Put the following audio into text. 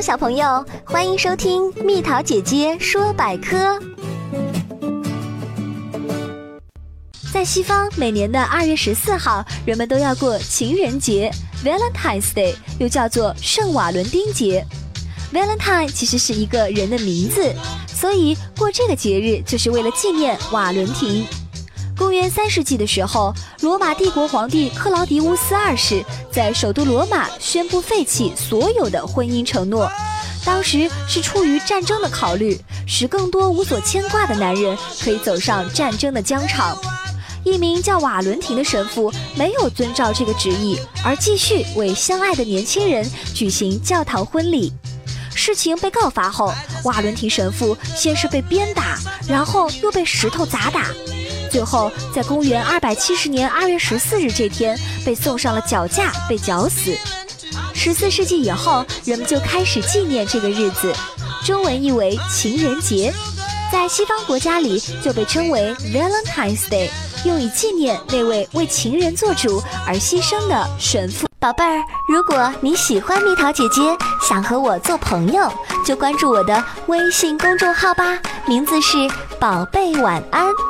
小朋友，欢迎收听蜜桃姐姐说百科。在西方，每年的二月十四号，人们都要过情人节 （Valentine's Day），又叫做圣瓦伦丁节。Valentine 其实是一个人的名字，所以过这个节日就是为了纪念瓦伦廷。公元三世纪的时候，罗马帝国皇帝克劳迪乌斯二世在首都罗马宣布废弃所有的婚姻承诺。当时是出于战争的考虑，使更多无所牵挂的男人可以走上战争的疆场。一名叫瓦伦廷的神父没有遵照这个旨意，而继续为相爱的年轻人举行教堂婚礼。事情被告发后，瓦伦廷神父先是被鞭打，然后又被石头砸打。最后，在公元二百七十年二月十四日这天，被送上了绞架，被绞死。十四世纪以后，人们就开始纪念这个日子，中文译为情人节，在西方国家里就被称为 Valentine's Day，用以纪念那位为情人做主而牺牲的神父。宝贝儿，如果你喜欢蜜桃姐姐，想和我做朋友，就关注我的微信公众号吧，名字是宝贝晚安。